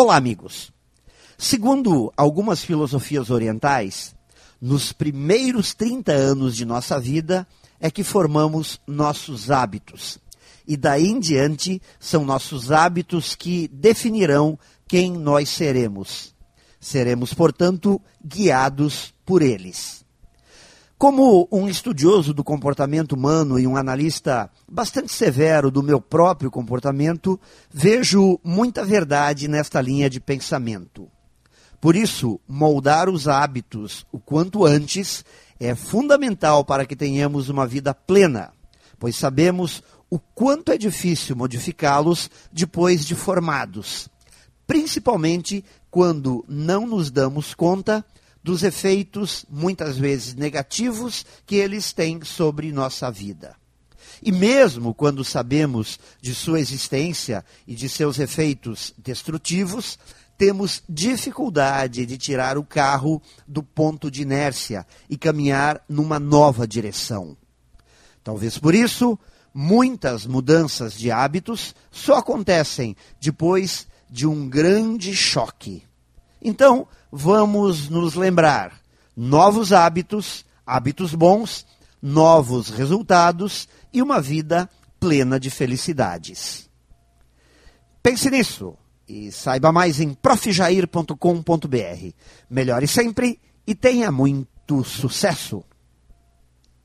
Olá, amigos. Segundo algumas filosofias orientais, nos primeiros 30 anos de nossa vida é que formamos nossos hábitos. E daí em diante são nossos hábitos que definirão quem nós seremos. Seremos, portanto, guiados por eles. Como um estudioso do comportamento humano e um analista bastante severo do meu próprio comportamento, vejo muita verdade nesta linha de pensamento. Por isso, moldar os hábitos o quanto antes é fundamental para que tenhamos uma vida plena, pois sabemos o quanto é difícil modificá-los depois de formados, principalmente quando não nos damos conta dos efeitos, muitas vezes negativos, que eles têm sobre nossa vida. E mesmo quando sabemos de sua existência e de seus efeitos destrutivos, temos dificuldade de tirar o carro do ponto de inércia e caminhar numa nova direção. Talvez por isso, muitas mudanças de hábitos só acontecem depois de um grande choque. Então, vamos nos lembrar: novos hábitos, hábitos bons, novos resultados e uma vida plena de felicidades. Pense nisso e saiba mais em profjair.com.br. Melhore sempre e tenha muito sucesso!